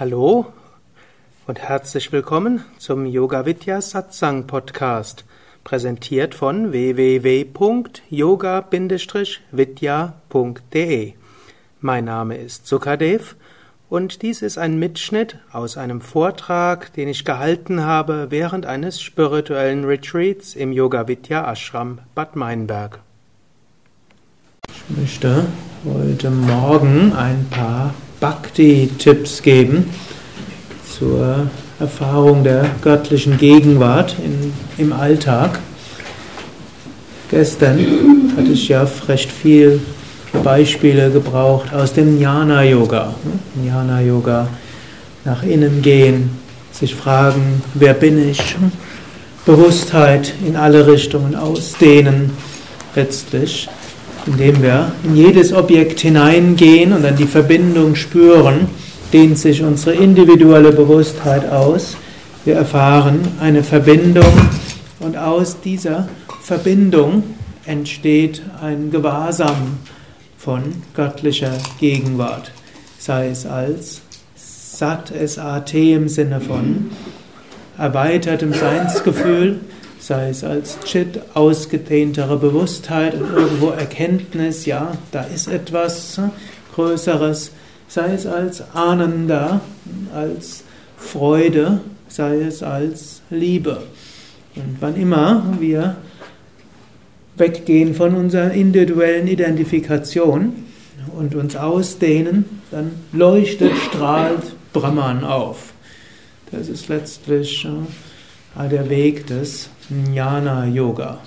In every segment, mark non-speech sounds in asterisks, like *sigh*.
Hallo und herzlich willkommen zum Yoga Vidya Satsang Podcast, präsentiert von www.yoga-vidya.de. Mein Name ist Sukadev und dies ist ein Mitschnitt aus einem Vortrag, den ich gehalten habe während eines spirituellen Retreats im Yoga Vidya Ashram Bad Meinberg. Ich möchte heute Morgen ein paar Bhakti-Tipps geben zur Erfahrung der göttlichen Gegenwart in, im Alltag. Gestern hatte ich ja recht viel Beispiele gebraucht aus dem Jnana-Yoga. Jnana-Yoga, nach innen gehen, sich fragen, wer bin ich? Bewusstheit in alle Richtungen ausdehnen, letztlich indem wir in jedes Objekt hineingehen und dann die Verbindung spüren, dehnt sich unsere individuelle Bewusstheit aus. Wir erfahren eine Verbindung und aus dieser Verbindung entsteht ein Gewahrsam von göttlicher Gegenwart, sei es als Sat, S-A-T im Sinne von erweitertem Seinsgefühl, sei es als Chit, ausgedehntere Bewusstheit und irgendwo Erkenntnis, ja, da ist etwas Größeres, sei es als Ananda, als Freude, sei es als Liebe. Und wann immer wir weggehen von unserer individuellen Identifikation und uns ausdehnen, dann leuchtet, strahlt Brahman auf. Das ist letztlich äh, der Weg des Jnana Yoga.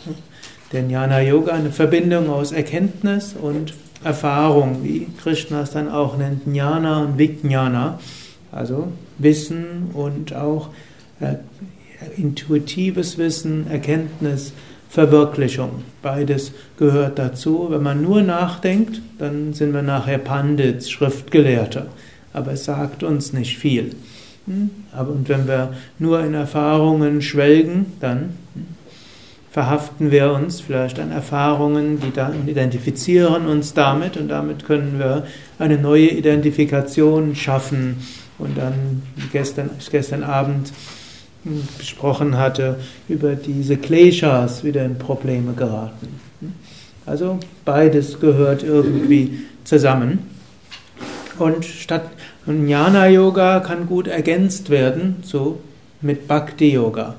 Der Jnana Yoga eine Verbindung aus Erkenntnis und Erfahrung, wie Krishna es dann auch nennt, Jnana und Vijnana, also Wissen und auch äh, intuitives Wissen, Erkenntnis, Verwirklichung. Beides gehört dazu. Wenn man nur nachdenkt, dann sind wir nachher Pandits, Schriftgelehrte. Aber es sagt uns nicht viel. Hm? Aber und wenn wir nur in Erfahrungen schwelgen, dann verhaften wir uns vielleicht an Erfahrungen, die dann identifizieren uns damit und damit können wir eine neue Identifikation schaffen. Und dann, wie gestern, gestern Abend hm, besprochen hatte, über diese Kleshas wieder in Probleme geraten. Also beides gehört irgendwie zusammen. Und statt und Jnana Yoga kann gut ergänzt werden so mit Bhakti Yoga.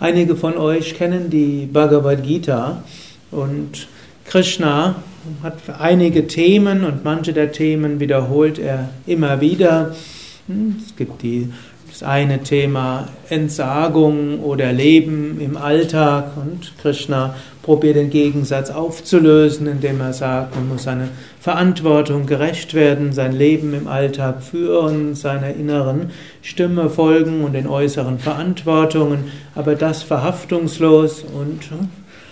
Einige von euch kennen die Bhagavad Gita und Krishna hat einige Themen und manche der Themen wiederholt er immer wieder. Es gibt die das eine Thema Entsagung oder Leben im Alltag und Krishna probiert den Gegensatz aufzulösen, indem er sagt, man muss seine Verantwortung gerecht werden, sein Leben im Alltag führen, seiner inneren Stimme folgen und den äußeren Verantwortungen, aber das verhaftungslos und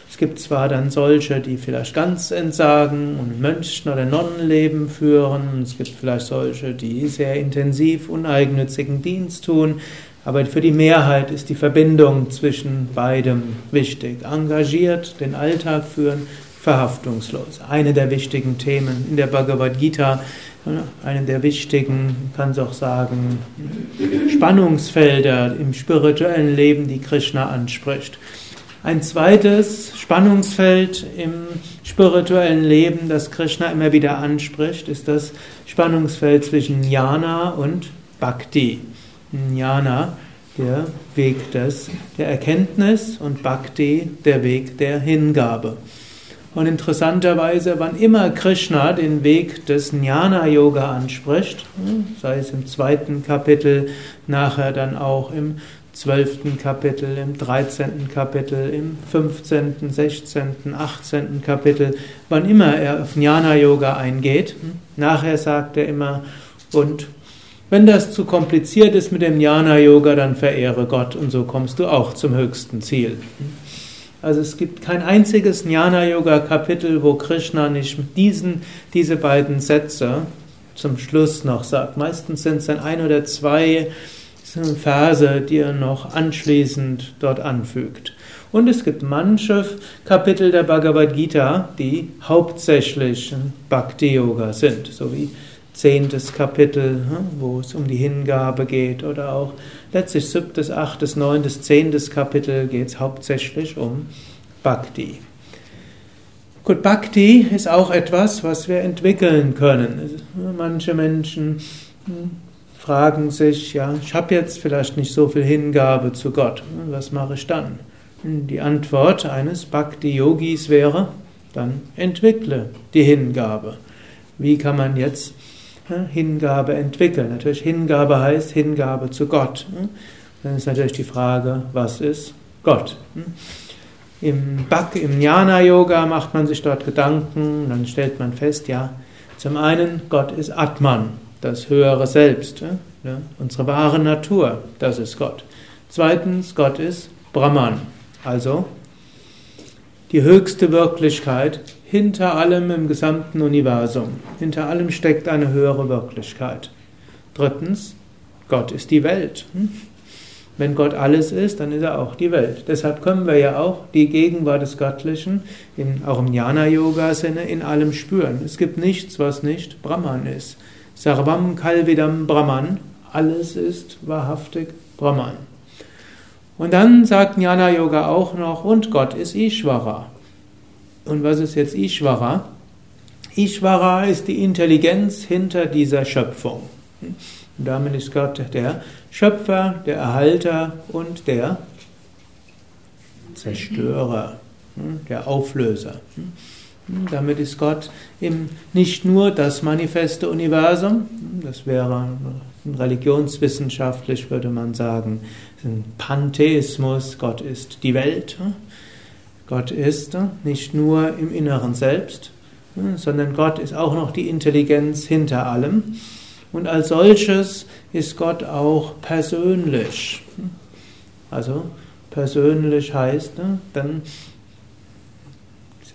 es gibt zwar dann solche, die vielleicht ganz entsagen und Mönchen- oder Nonnenleben führen, es gibt vielleicht solche, die sehr intensiv uneigennützigen Dienst tun, aber für die Mehrheit ist die Verbindung zwischen beidem wichtig. Engagiert den Alltag führen, verhaftungslos. Eine der wichtigen Themen in der Bhagavad Gita, eine der wichtigen, kann es auch sagen, Spannungsfelder im spirituellen Leben, die Krishna anspricht. Ein zweites Spannungsfeld im spirituellen Leben, das Krishna immer wieder anspricht, ist das Spannungsfeld zwischen Jnana und Bhakti. Jnana, der Weg des, der Erkenntnis und Bhakti, der Weg der Hingabe. Und interessanterweise, wann immer Krishna den Weg des Jnana-Yoga anspricht, sei es im zweiten Kapitel, nachher dann auch im zwölften Kapitel, im dreizehnten Kapitel, im fünfzehnten, sechzehnten, achtzehnten Kapitel, wann immer er auf Jnana Yoga eingeht. Nachher sagt er immer, und wenn das zu kompliziert ist mit dem Jnana Yoga, dann verehre Gott und so kommst du auch zum höchsten Ziel. Also es gibt kein einziges Jnana Yoga Kapitel, wo Krishna nicht diesen, diese beiden Sätze zum Schluss noch sagt. Meistens sind es dann ein oder zwei Verse, die er noch anschließend dort anfügt. Und es gibt manche Kapitel der Bhagavad Gita, die hauptsächlich Bhakti Yoga sind, so wie zehntes Kapitel, wo es um die Hingabe geht, oder auch letztlich siebtes, achtes, neuntes, zehntes Kapitel geht es hauptsächlich um Bhakti. Gut, Bhakti ist auch etwas, was wir entwickeln können. Manche Menschen hm, fragen sich, ja, ich habe jetzt vielleicht nicht so viel Hingabe zu Gott, was mache ich dann? Die Antwort eines Bhakti-Yogis wäre, dann entwickle die Hingabe. Wie kann man jetzt Hingabe entwickeln? Natürlich, Hingabe heißt Hingabe zu Gott. Dann ist natürlich die Frage, was ist Gott? Im Bhak, im Jnana-Yoga macht man sich dort Gedanken, dann stellt man fest, ja, zum einen, Gott ist Atman, das höhere Selbst, unsere wahre Natur, das ist Gott. Zweitens, Gott ist Brahman, also die höchste Wirklichkeit hinter allem im gesamten Universum. Hinter allem steckt eine höhere Wirklichkeit. Drittens, Gott ist die Welt. Hm? Wenn Gott alles ist, dann ist er auch die Welt. Deshalb können wir ja auch die Gegenwart des Göttlichen, in, auch im Jnana-Yoga-Sinne, in allem spüren. Es gibt nichts, was nicht Brahman ist. Sarvam Kalvidam Brahman, alles ist wahrhaftig Brahman. Und dann sagt Jnana Yoga auch noch, und Gott ist Ishvara. Und was ist jetzt Ishvara? Ishvara ist die Intelligenz hinter dieser Schöpfung. Und damit ist Gott der Schöpfer, der Erhalter und der Zerstörer, der Auflöser. Damit ist Gott nicht nur das manifeste Universum, das wäre religionswissenschaftlich, würde man sagen, ein Pantheismus, Gott ist die Welt. Gott ist nicht nur im Inneren selbst, sondern Gott ist auch noch die Intelligenz hinter allem. Und als solches ist Gott auch persönlich. Also persönlich heißt, dann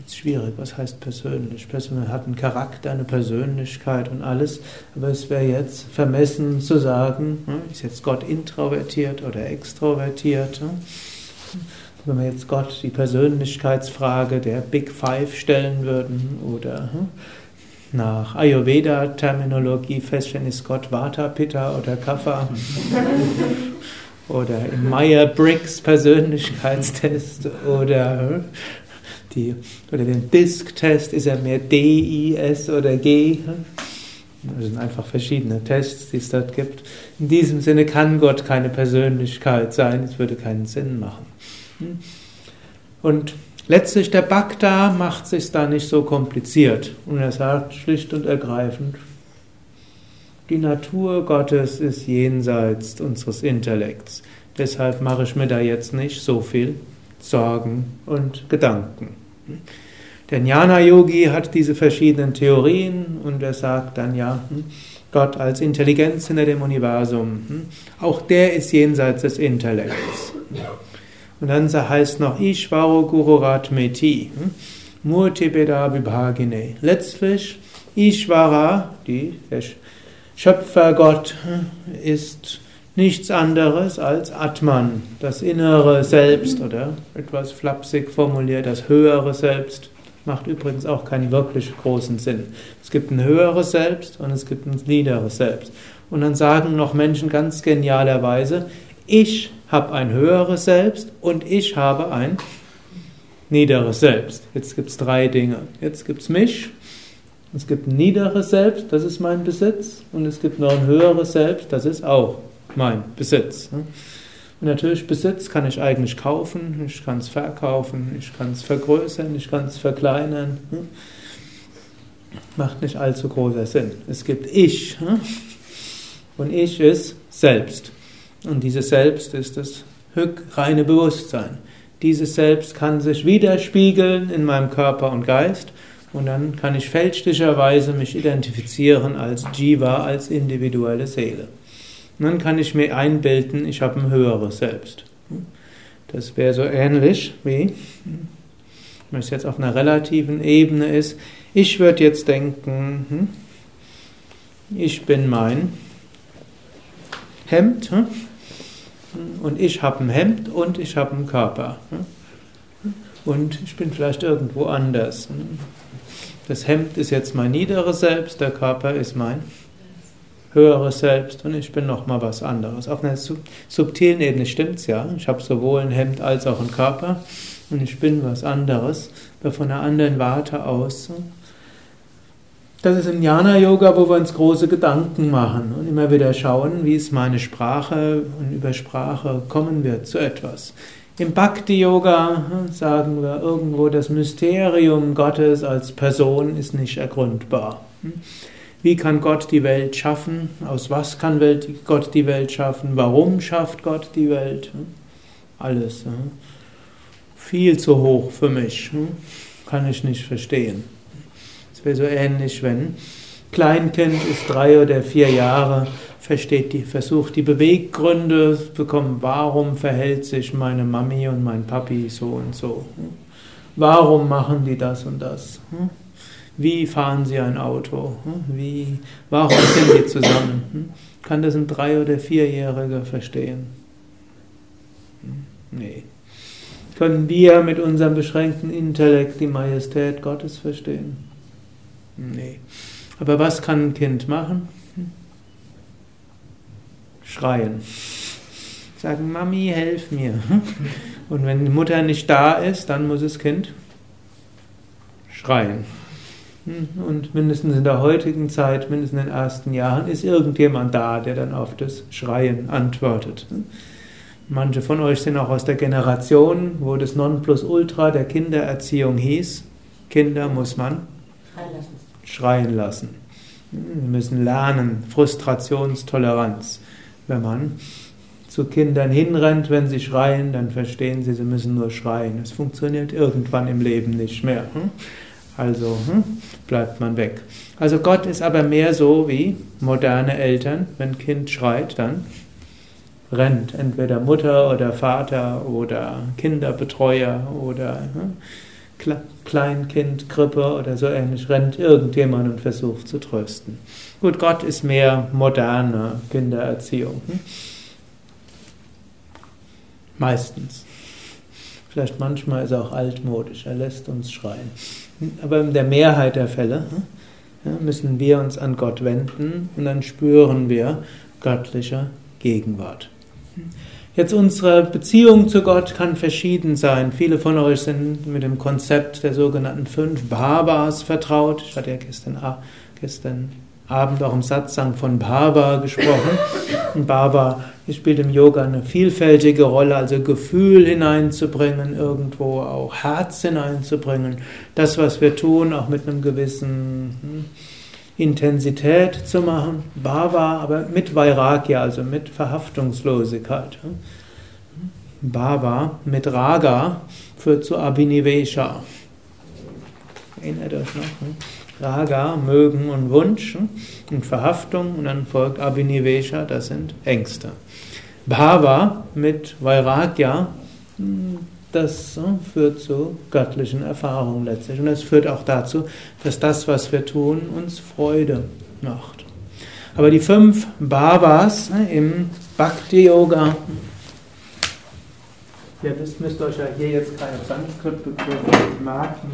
ist schwierig. Was heißt persönlich? Persönlich hat einen Charakter, eine Persönlichkeit und alles. Aber es wäre jetzt vermessen zu sagen, ist jetzt Gott introvertiert oder extrovertiert? Hm? Wenn wir jetzt Gott die Persönlichkeitsfrage der Big Five stellen würden oder hm, nach Ayurveda-Terminologie feststellen, ist Gott Vata, Pitta oder Kapha? *laughs* oder im Meyer-Briggs Persönlichkeitstest oder die, oder den Disk-Test, ist er mehr D, I, S oder G? Das sind einfach verschiedene Tests, die es dort gibt. In diesem Sinne kann Gott keine Persönlichkeit sein, es würde keinen Sinn machen. Und letztlich der Bhakta macht sich da nicht so kompliziert und er sagt schlicht und ergreifend, die Natur Gottes ist jenseits unseres Intellekts. Deshalb mache ich mir da jetzt nicht so viel Sorgen und Gedanken. Der Jnana-Yogi hat diese verschiedenen Theorien und er sagt dann ja, hm, Gott als Intelligenz hinter dem Universum, hm, auch der ist jenseits des Intellekts. Und dann heißt noch Ishvaro Gururat Meti, hm, Murtibeda Vibhagine. Letztlich Ishvara, die, der Schöpfergott, ist nichts anderes als Atman, das innere Selbst oder etwas flapsig formuliert, das höhere Selbst. Macht übrigens auch keinen wirklich großen Sinn. Es gibt ein höheres Selbst und es gibt ein niederes Selbst. Und dann sagen noch Menschen ganz genialerweise, ich habe ein höheres Selbst und ich habe ein niederes Selbst. Jetzt gibt es drei Dinge. Jetzt gibt es mich, es gibt ein niederes Selbst, das ist mein Besitz, und es gibt noch ein höheres Selbst, das ist auch mein Besitz. Und natürlich Besitz kann ich eigentlich kaufen, ich kann es verkaufen, ich kann es vergrößern, ich kann es verkleinern. Ne? Macht nicht allzu großer Sinn. Es gibt Ich. Und Ich ist Selbst. Und dieses Selbst ist das reine Bewusstsein. Dieses Selbst kann sich widerspiegeln in meinem Körper und Geist und dann kann ich fälschlicherweise mich identifizieren als Jiva, als individuelle Seele. Und dann kann ich mir einbilden, ich habe ein höheres Selbst. Das wäre so ähnlich wie, wenn es jetzt auf einer relativen Ebene ist, ich würde jetzt denken, hm, ich bin mein Hemd hm, und ich habe ein Hemd und ich habe einen Körper. Hm, und ich bin vielleicht irgendwo anders. Das Hemd ist jetzt mein niederes Selbst, der Körper ist mein höheres Selbst und ich bin nochmal was anderes. Auf einer subtilen Ebene stimmt's ja. Ich habe sowohl ein Hemd als auch einen Körper und ich bin was anderes, aber von einer anderen Warte aus. Das ist im Jnana-Yoga, wo wir uns große Gedanken machen und immer wieder schauen, wie ist meine Sprache und über Sprache kommen wir zu etwas. Im Bhakti-Yoga sagen wir irgendwo, das Mysterium Gottes als Person ist nicht ergründbar. Wie kann Gott die Welt schaffen? Aus was kann Gott die Welt schaffen? Warum schafft Gott die Welt? Alles. Viel zu hoch für mich. Kann ich nicht verstehen. So ähnlich, wenn Kleinkind ist drei oder vier Jahre, versteht die, versucht die Beweggründe zu bekommen, warum verhält sich meine Mami und mein Papi so und so. Warum machen die das und das? Wie fahren sie ein Auto? Wie, warum sind die zusammen? Kann das ein Drei- oder Vierjähriger verstehen? Nee. Können wir mit unserem beschränkten Intellekt die Majestät Gottes verstehen? Nee. Aber was kann ein Kind machen? Schreien. Sagen, Mami, helf mir. *laughs* Und wenn die Mutter nicht da ist, dann muss das Kind schreien. Und mindestens in der heutigen Zeit, mindestens in den ersten Jahren, ist irgendjemand da, der dann auf das Schreien antwortet. Manche von euch sind auch aus der Generation, wo das Nonplusultra der Kindererziehung hieß, Kinder muss man schreien lassen. Wir müssen lernen, Frustrationstoleranz. Wenn man zu Kindern hinrennt, wenn sie schreien, dann verstehen sie, sie müssen nur schreien. Es funktioniert irgendwann im Leben nicht mehr. Hm? Also hm, bleibt man weg. Also Gott ist aber mehr so wie moderne Eltern. Wenn ein Kind schreit, dann rennt entweder Mutter oder Vater oder Kinderbetreuer oder hm, Kleinkind, Krippe oder so ähnlich, rennt irgendjemand und versucht zu trösten. Gut, Gott ist mehr moderne Kindererziehung. Hm? Meistens. Vielleicht manchmal ist er auch altmodisch, er lässt uns schreien. Aber in der Mehrheit der Fälle hm, müssen wir uns an Gott wenden und dann spüren wir göttliche Gegenwart. Jetzt unsere Beziehung zu Gott kann verschieden sein. Viele von euch sind mit dem Konzept der sogenannten fünf Bhabas vertraut. Ich hatte ja gestern, gestern Abend auch im Satsang von Bhava gesprochen. Und Bhava spielt im Yoga eine vielfältige Rolle, also Gefühl hineinzubringen, irgendwo auch Herz hineinzubringen. Das, was wir tun, auch mit einem gewissen hm, Intensität zu machen. Bhava, aber mit Vairagya, also mit Verhaftungslosigkeit. Bhava mit Raga führt zu Abhinivesha. Erinnert euch noch? Hm? Raga, Mögen und Wunsch hm? und Verhaftung und dann folgt Abhinivesha, das sind Ängste. Bhava mit Vairagya, hm, das führt zu göttlichen Erfahrungen letztlich. Und es führt auch dazu, dass das, was wir tun, uns Freude macht. Aber die fünf Bhavas im Bhakti-Yoga, ihr wisst, müsst euch ja hier jetzt keine Sanskrit-Begriffe merken.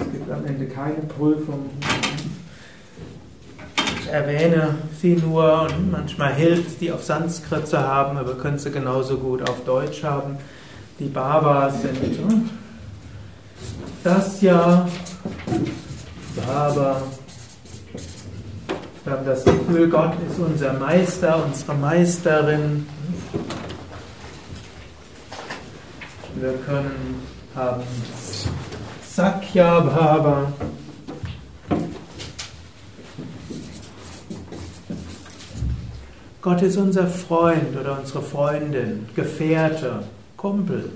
Es gibt am Ende keine Prüfung. Ich erwähne sie nur und manchmal hilft es, die auf Sanskrit zu haben, aber könnt sie genauso gut auf Deutsch haben. Die Bhavas sind hm? das ja, Bhava. Wir haben das Gefühl, Gott ist unser Meister, unsere Meisterin. Wir können haben Sakya Bhava. Gott ist unser Freund oder unsere Freundin, Gefährte, Kumpel.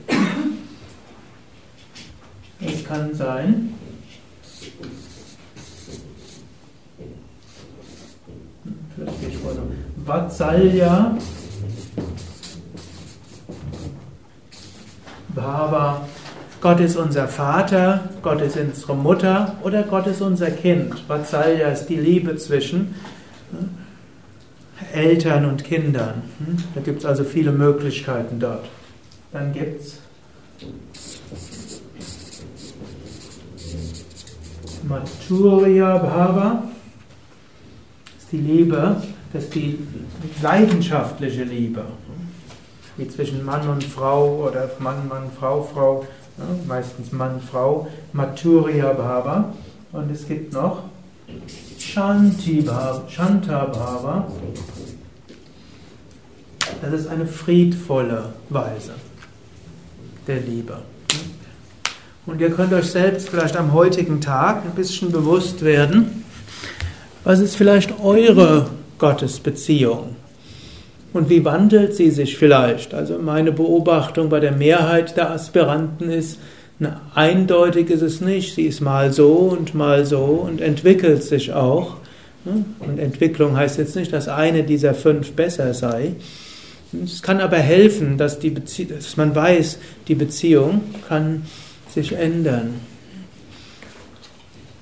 Es kann sein, Vatsalya Bhava Gott ist unser Vater, Gott ist unsere Mutter oder Gott ist unser Kind. Vatsalya ist die Liebe zwischen hm, Eltern und Kindern. Hm. Da gibt es also viele Möglichkeiten dort. Dann gibt es Maturya Bhava, ist die Liebe dass die leidenschaftliche Liebe, wie zwischen Mann und Frau oder Mann, Mann, Frau, Frau, meistens Mann, Frau, Maturya Bhava. Und es gibt noch Shanti Shanta Bhava. Das ist eine friedvolle Weise der Liebe. Und ihr könnt euch selbst vielleicht am heutigen Tag ein bisschen bewusst werden, was ist vielleicht eure Gottesbeziehung? Und wie wandelt sie sich vielleicht? Also meine Beobachtung bei der Mehrheit der Aspiranten ist, na, eindeutig ist es nicht. Sie ist mal so und mal so und entwickelt sich auch. Und Entwicklung heißt jetzt nicht, dass eine dieser fünf besser sei. Es kann aber helfen, dass, die dass man weiß, die Beziehung kann sich ändern.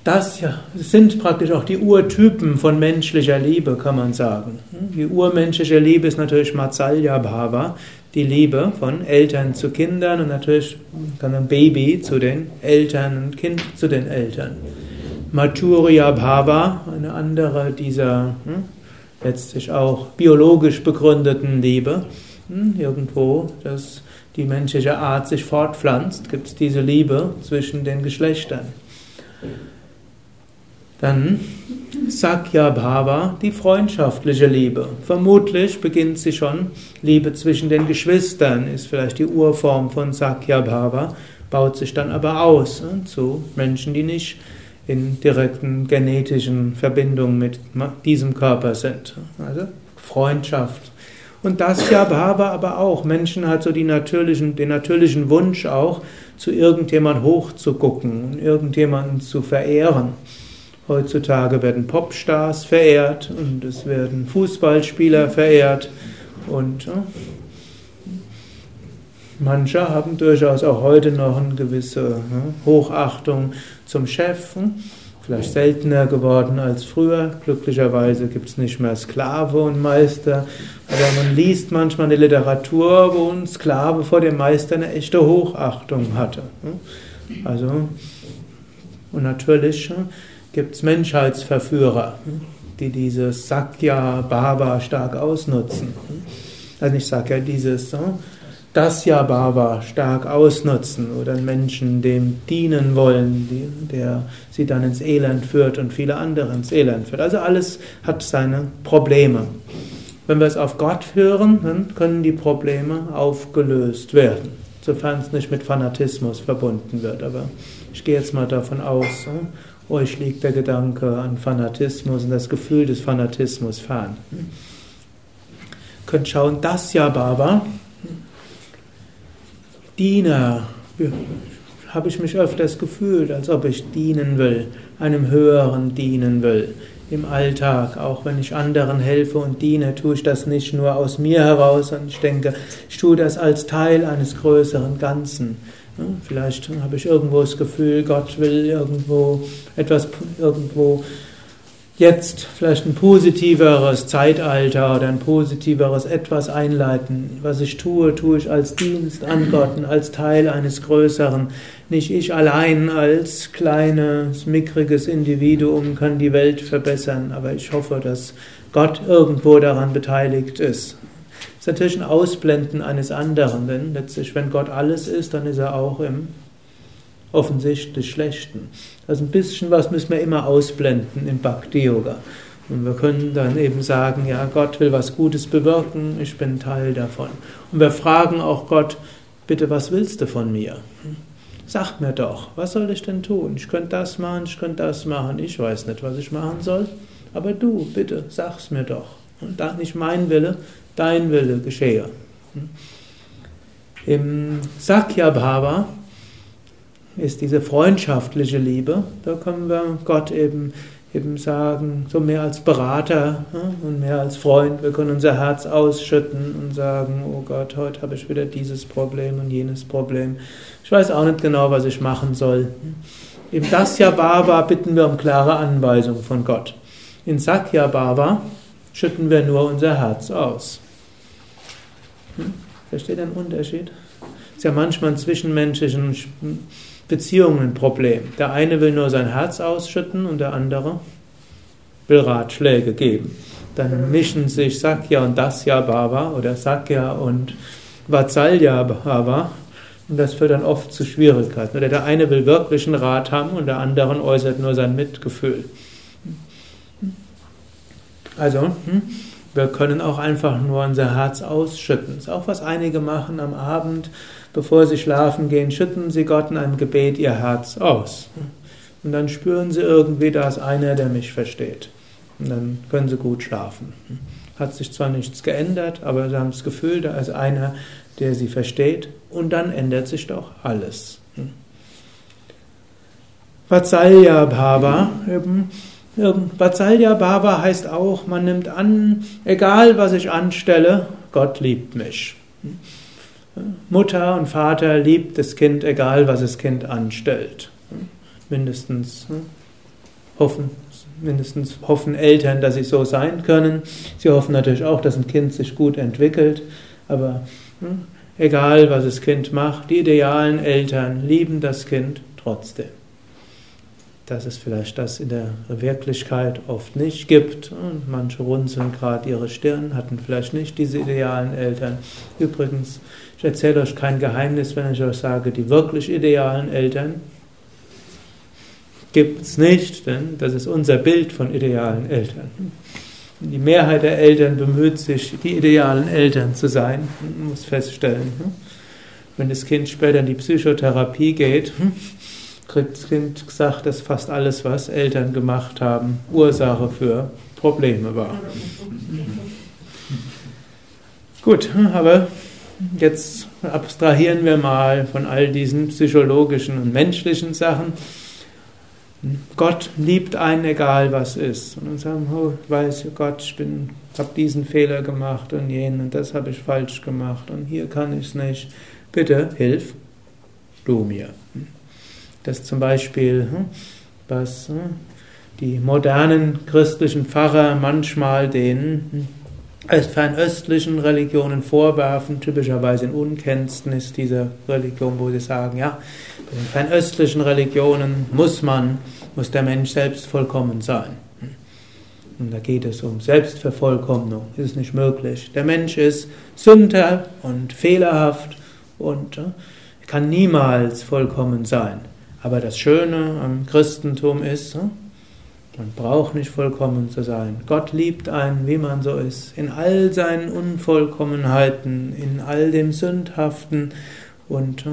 Das ja, sind praktisch auch die Urtypen von menschlicher Liebe, kann man sagen. Die urmenschliche Liebe ist natürlich Matsalya Bhava, die Liebe von Eltern zu Kindern und natürlich kann ein Baby zu den Eltern und Kind zu den Eltern. Maturya Bhava, eine andere dieser hm, letztlich auch biologisch begründeten Liebe. Hm, irgendwo, dass die menschliche Art sich fortpflanzt, gibt es diese Liebe zwischen den Geschlechtern. Dann Sakya Bhava, die freundschaftliche Liebe. Vermutlich beginnt sie schon. Liebe zwischen den Geschwistern ist vielleicht die Urform von Sakya Bhava, baut sich dann aber aus ne, zu Menschen, die nicht in direkten genetischen Verbindungen mit diesem Körper sind. Also Freundschaft. Und das ja Bhava aber auch. Menschen hat so natürlichen, den natürlichen Wunsch auch, zu irgendjemand hochzugucken und irgendjemanden zu verehren. Heutzutage werden Popstars verehrt und es werden Fußballspieler verehrt und manche haben durchaus auch heute noch eine gewisse ja, Hochachtung zum Chef. Vielleicht seltener geworden als früher. Glücklicherweise gibt es nicht mehr Sklave und Meister. Aber man liest manchmal eine Literatur, wo ein Sklave vor dem Meister eine echte Hochachtung hatte. Also, und natürlich gibt es Menschheitsverführer, die dieses Sakya Bhava stark ausnutzen. Also ich sage ja dieses Dasya Bhava stark ausnutzen oder Menschen dem dienen wollen, der sie dann ins Elend führt und viele andere ins Elend führt. Also alles hat seine Probleme. Wenn wir es auf Gott hören, dann können die Probleme aufgelöst werden, sofern es nicht mit Fanatismus verbunden wird. Aber ich gehe jetzt mal davon aus, euch liegt der Gedanke an Fanatismus und das Gefühl des Fanatismus fern. Ihr könnt schauen, das ja Baba, Diener, habe ich mich öfters gefühlt, als ob ich dienen will, einem Höheren dienen will. Im Alltag, auch wenn ich anderen helfe und diene, tue ich das nicht nur aus mir heraus, sondern ich denke, ich tue das als Teil eines größeren Ganzen. Vielleicht habe ich irgendwo das Gefühl, Gott will irgendwo etwas, irgendwo jetzt vielleicht ein positiveres Zeitalter oder ein positiveres etwas einleiten. Was ich tue, tue ich als Dienst an Gott und als Teil eines Größeren. Nicht ich allein als kleines, mickriges Individuum kann die Welt verbessern, aber ich hoffe, dass Gott irgendwo daran beteiligt ist ist natürlich ein Ausblenden eines anderen, denn letztlich, wenn Gott alles ist, dann ist er auch im offensichtlich Schlechten. Also ein bisschen was müssen wir immer ausblenden im Bhakti-Yoga. Und wir können dann eben sagen, ja, Gott will was Gutes bewirken, ich bin Teil davon. Und wir fragen auch Gott, bitte, was willst du von mir? Sag mir doch, was soll ich denn tun? Ich könnte das machen, ich könnte das machen, ich weiß nicht, was ich machen soll. Aber du, bitte, sag's mir doch. Und da nicht mein Wille, dein Wille geschehe. Im Sakya Bhava ist diese freundschaftliche Liebe, da können wir Gott eben, eben sagen, so mehr als Berater und mehr als Freund. Wir können unser Herz ausschütten und sagen, oh Gott, heute habe ich wieder dieses Problem und jenes Problem. Ich weiß auch nicht genau, was ich machen soll. Im Dasya Bhava bitten wir um klare Anweisungen von Gott. In Sakya Bhava schütten wir nur unser Herz aus. Hm? Versteht ein Unterschied? Ist ja manchmal in zwischenmenschlichen Beziehungen ein Problem. Der eine will nur sein Herz ausschütten und der andere will Ratschläge geben. dann mischen sich Sakya und Dasya Bhava oder Sakya und Vatsalya Bhava und das führt dann oft zu Schwierigkeiten. Oder der eine will wirklich einen Rat haben und der andere äußert nur sein Mitgefühl. Also, hm, wir können auch einfach nur unser Herz ausschütten. Das ist auch was einige machen am Abend, bevor sie schlafen gehen, schütten sie Gott in einem Gebet ihr Herz aus. Und dann spüren sie irgendwie, da ist einer, der mich versteht. Und dann können sie gut schlafen. Hat sich zwar nichts geändert, aber sie haben das Gefühl, da ist einer, der sie versteht. Und dann ändert sich doch alles. Vatsalya Bhava, Vatsalya Bhava heißt auch, man nimmt an, egal was ich anstelle, Gott liebt mich. Mutter und Vater liebt das Kind, egal was das Kind anstellt. Mindestens hm, hoffen, mindestens hoffen Eltern, dass sie so sein können. Sie hoffen natürlich auch, dass ein Kind sich gut entwickelt, aber hm, egal was das Kind macht, die idealen Eltern lieben das Kind trotzdem. Dass es vielleicht das in der Wirklichkeit oft nicht gibt. Und manche runzeln gerade ihre Stirn, hatten vielleicht nicht diese idealen Eltern. Übrigens, ich erzähle euch kein Geheimnis, wenn ich euch sage, die wirklich idealen Eltern gibt es nicht, denn das ist unser Bild von idealen Eltern. Die Mehrheit der Eltern bemüht sich, die idealen Eltern zu sein. Man muss feststellen, wenn das Kind später in die Psychotherapie geht, kriegt das Kind gesagt, dass fast alles, was Eltern gemacht haben, Ursache für Probleme war. Gut, aber jetzt abstrahieren wir mal von all diesen psychologischen und menschlichen Sachen Gott liebt einen, egal was ist. Und dann sagen, oh, ich weiß Gott, ich habe diesen Fehler gemacht und jenen und das habe ich falsch gemacht und hier kann ich es nicht. Bitte hilf du mir. Das zum Beispiel, hm, was hm, die modernen christlichen Pfarrer manchmal den hm, fernöstlichen Religionen vorwerfen, typischerweise in Unkenntnis dieser Religion, wo sie sagen, ja, bei den fernöstlichen Religionen muss man, muss der Mensch selbst vollkommen sein. Und da geht es um Selbstvervollkommnung. Das ist nicht möglich. Der Mensch ist Sünder und fehlerhaft und äh, kann niemals vollkommen sein. Aber das Schöne am Christentum ist, äh, man braucht nicht vollkommen zu sein. Gott liebt einen, wie man so ist, in all seinen Unvollkommenheiten, in all dem Sündhaften und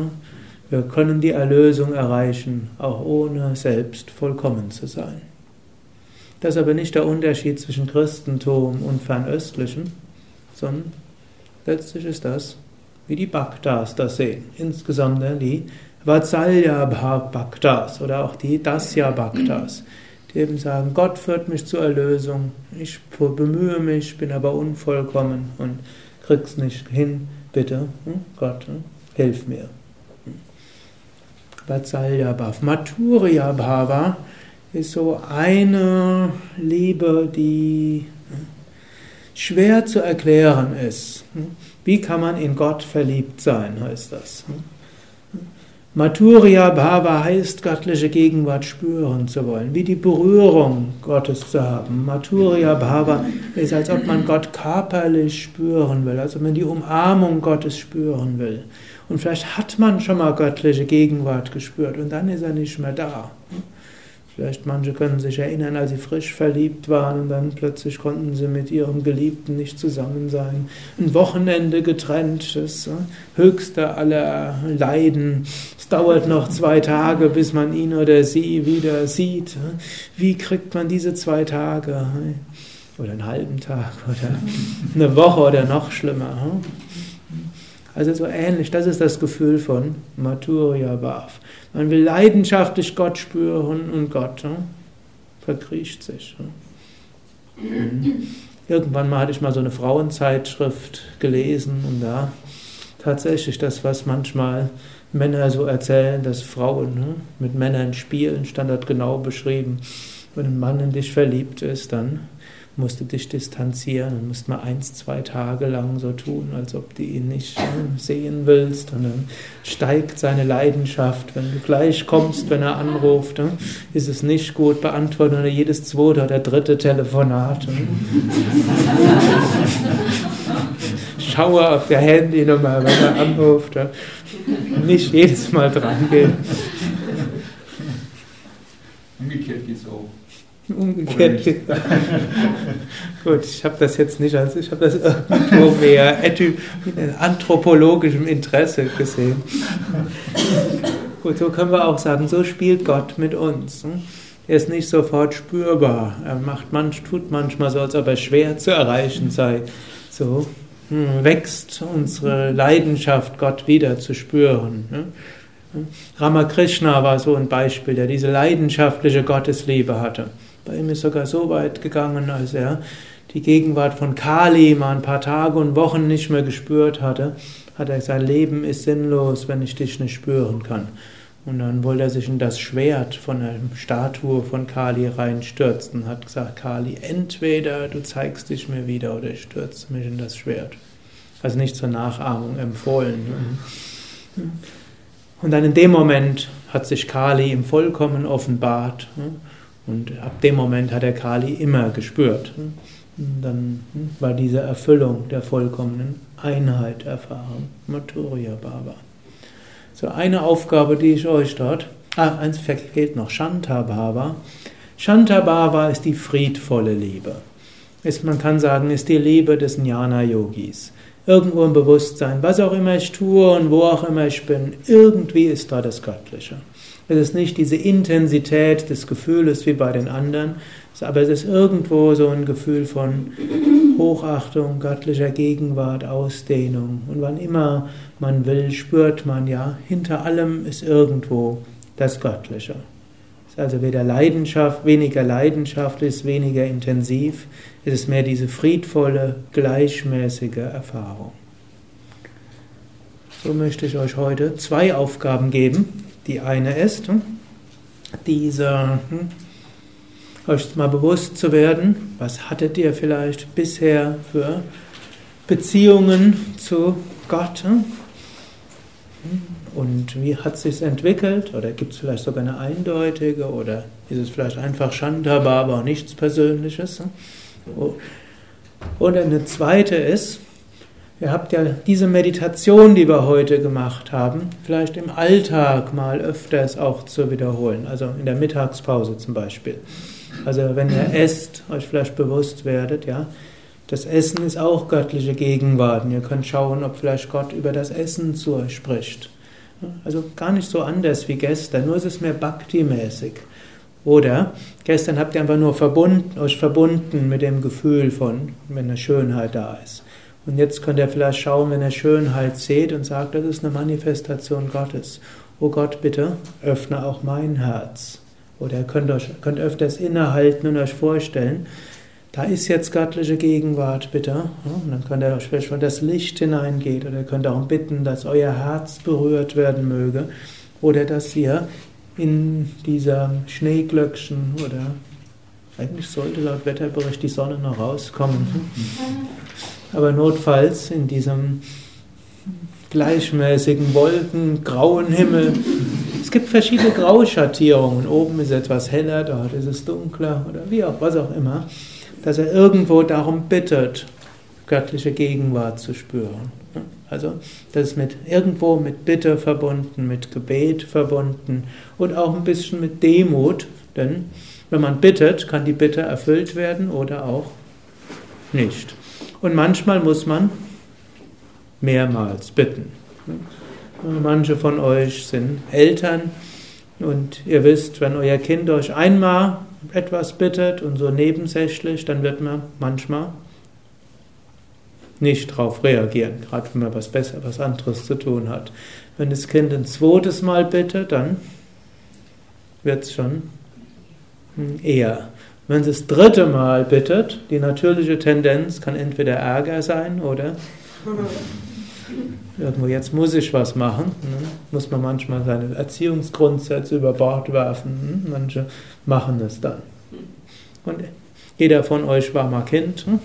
wir können die Erlösung erreichen, auch ohne selbst vollkommen zu sein. Das ist aber nicht der Unterschied zwischen Christentum und Fernöstlichen, sondern letztlich ist das, wie die Bhaktas das sehen. Insgesamt die Vatsalya Bhaktas oder auch die Dasya Bhaktas, eben sagen, Gott führt mich zur Erlösung, ich bemühe mich, bin aber unvollkommen und krieg's nicht hin, bitte, hm, Gott, hm, hilf mir. Vatsalya Bhav. Maturya Bhava ist so eine Liebe, die schwer zu erklären ist. Wie kann man in Gott verliebt sein, heißt das. Maturya Bhava heißt, göttliche Gegenwart spüren zu wollen, wie die Berührung Gottes zu haben. Maturya Bhava ist, als ob man Gott körperlich spüren will, als ob man die Umarmung Gottes spüren will. Und vielleicht hat man schon mal göttliche Gegenwart gespürt und dann ist er nicht mehr da. Vielleicht manche können sich erinnern, als sie frisch verliebt waren und dann plötzlich konnten sie mit ihrem Geliebten nicht zusammen sein. Ein Wochenende getrennt, das höchste aller Leiden. Es dauert noch zwei Tage, bis man ihn oder sie wieder sieht. Wie kriegt man diese zwei Tage? Oder einen halben Tag oder eine Woche oder noch schlimmer. Also so ähnlich, das ist das Gefühl von Maturya Bhav. Man will leidenschaftlich Gott spüren und Gott hm, verkriecht sich. Hm. *clears throat* Irgendwann mal hatte ich mal so eine Frauenzeitschrift gelesen und da tatsächlich das, was manchmal Männer so erzählen, dass Frauen hm, mit Männern spielen, stand dort genau beschrieben. Wenn ein Mann in dich verliebt ist, dann musst du dich distanzieren und musst mal eins, zwei Tage lang so tun, als ob du ihn nicht sehen willst. Und dann steigt seine Leidenschaft. Wenn du gleich kommst, wenn er anruft, ist es nicht gut, beantworten oder jedes zweite oder dritte Telefonat. *laughs* Schaue auf der Handynummer, wenn er anruft. Nicht jedes Mal dran gehen. Umgekehrt geht es auch. Umgekehrt. *laughs* Gut, ich habe das jetzt nicht als, ich habe das irgendwo mehr mit anthropologischem Interesse gesehen. *laughs* Gut, so können wir auch sagen, so spielt Gott mit uns. Hm? Er ist nicht sofort spürbar. Er macht manch, tut manchmal so, als ob er schwer zu erreichen sei. So hm, wächst unsere Leidenschaft, Gott wieder zu spüren. Hm? Ramakrishna war so ein Beispiel, der diese leidenschaftliche Gottesliebe hatte. Bei ihm ist sogar so weit gegangen, als er die Gegenwart von Kali mal ein paar Tage und Wochen nicht mehr gespürt hatte, hat er gesagt, Leben ist sinnlos, wenn ich dich nicht spüren kann. Und dann wollte er sich in das Schwert von einer Statue von Kali reinstürzen hat gesagt, Kali, entweder du zeigst dich mir wieder oder ich stürze mich in das Schwert. Also nicht zur Nachahmung empfohlen. Und dann in dem Moment hat sich Kali ihm vollkommen offenbart. Und ab dem Moment hat er Kali immer gespürt. Dann war diese Erfüllung der vollkommenen Einheit erfahren. Maturya Baba. So eine Aufgabe, die ich euch dort. Ah, eins fehlt noch, Shanta Bhava. Shanta Bhava ist die friedvolle Liebe. Ist, man kann sagen, ist die Liebe des Jnana-Yogis. Irgendwo im Bewusstsein, was auch immer ich tue und wo auch immer ich bin, irgendwie ist da das Göttliche. Es ist nicht diese Intensität des Gefühles wie bei den anderen, aber es ist irgendwo so ein Gefühl von Hochachtung, göttlicher Gegenwart, Ausdehnung. Und wann immer man will, spürt man ja, hinter allem ist irgendwo das Göttliche. Es ist also weder Leidenschaft, weniger Leidenschaft, ist weniger intensiv, es ist mehr diese friedvolle, gleichmäßige Erfahrung. So möchte ich euch heute zwei Aufgaben geben. Die eine ist, hm, diese, hm, euch mal bewusst zu werden, was hattet ihr vielleicht bisher für Beziehungen zu Gott? Hm? Und wie hat es sich entwickelt? Oder gibt es vielleicht sogar eine eindeutige? Oder ist es vielleicht einfach Shandaba, aber auch nichts Persönliches? Oder eine zweite ist, Ihr habt ja diese Meditation, die wir heute gemacht haben, vielleicht im Alltag mal öfters auch zu wiederholen, also in der Mittagspause zum Beispiel. Also wenn ihr esst, euch vielleicht bewusst werdet, ja, das Essen ist auch göttliche Gegenwart. Und ihr könnt schauen, ob vielleicht Gott über das Essen zu euch spricht. Also gar nicht so anders wie gestern, nur ist es mehr Bhakti-mäßig. Oder gestern habt ihr einfach nur verbunden, euch verbunden mit dem Gefühl von, wenn eine Schönheit da ist. Und jetzt könnt ihr vielleicht schauen, wenn ihr Schönheit seht und sagt, das ist eine Manifestation Gottes. Oh Gott, bitte öffne auch mein Herz. Oder ihr könnt, euch, könnt öfters innehalten und euch vorstellen, da ist jetzt göttliche Gegenwart, bitte. Und dann könnt ihr euch vielleicht, wenn das Licht hineingeht, oder ihr könnt auch bitten, dass euer Herz berührt werden möge. Oder dass ihr in dieser Schneeglöckchen oder eigentlich sollte laut Wetterbericht die Sonne noch rauskommen *laughs* aber notfalls in diesem gleichmäßigen Wolken, grauen Himmel. Es gibt verschiedene Grauschattierungen. Oben ist etwas heller, dort ist es dunkler oder wie auch, was auch immer. Dass er irgendwo darum bittet, göttliche Gegenwart zu spüren. Also das ist mit irgendwo mit Bitte verbunden, mit Gebet verbunden und auch ein bisschen mit Demut, denn wenn man bittet, kann die Bitte erfüllt werden oder auch nicht. Und manchmal muss man mehrmals bitten. Manche von euch sind Eltern und ihr wisst, wenn euer Kind euch einmal etwas bittet und so nebensächlich, dann wird man manchmal nicht darauf reagieren, gerade wenn man was besser, was anderes zu tun hat. Wenn das Kind ein zweites Mal bittet, dann wird es schon eher wenn sie das dritte Mal bittet, die natürliche Tendenz kann entweder Ärger sein oder *laughs* irgendwo jetzt muss ich was machen. Ne? Muss man manchmal seine Erziehungsgrundsätze über Bord werfen. Hm? Manche machen es dann. Und Jeder von euch war mal Kind. Hm?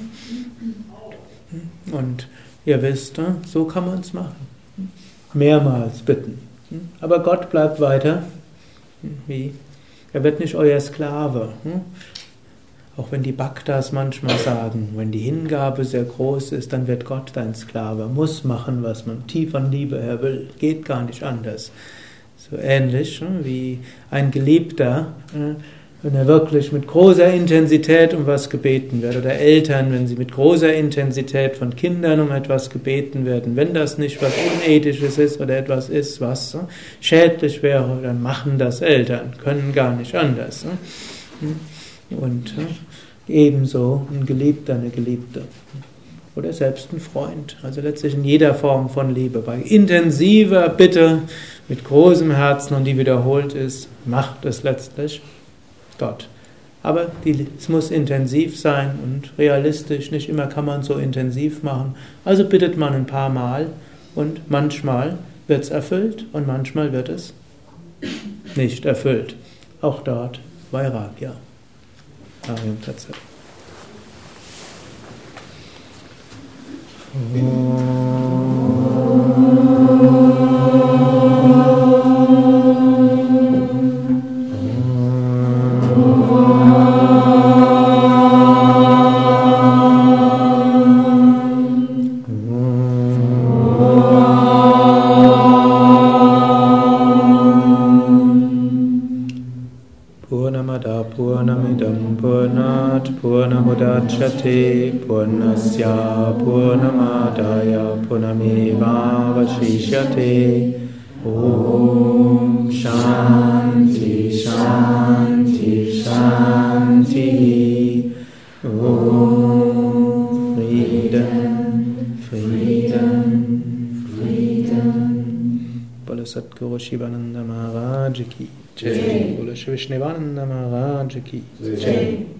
Und ihr wisst, hm, so kann man es machen. Mehrmals bitten. Aber Gott bleibt weiter. Wie? Er wird nicht euer Sklave. Auch wenn die Bhaktas manchmal sagen, wenn die Hingabe sehr groß ist, dann wird Gott dein Sklave, muss machen, was man tief an Liebe her will, geht gar nicht anders. So ähnlich wie ein Geliebter wenn er wirklich mit großer Intensität um was gebeten wird, oder Eltern, wenn sie mit großer Intensität von Kindern um etwas gebeten werden, wenn das nicht was Unethisches ist oder etwas ist, was schädlich wäre, dann machen das Eltern, können gar nicht anders. Und ebenso ein Geliebter, eine Geliebte. Oder selbst ein Freund. Also letztlich in jeder Form von Liebe. Bei intensiver Bitte, mit großem Herzen und die wiederholt ist, macht es letztlich Gott. Aber die, es muss intensiv sein und realistisch. Nicht immer kann man so intensiv machen. Also bittet man ein paar Mal und manchmal wird es erfüllt und manchmal wird es nicht erfüllt. Auch dort Vairagya. חייבים את הצד. Oh. पूर्णस्य पूर्णमादाय पुनमेवावशिष्यते ॐ शान्ति शान्ति शान्तिः ॐ बोलो सतगुरु शिवानंद महाराज की जय बोलो श्री विष्णुवानंद महाराज की जय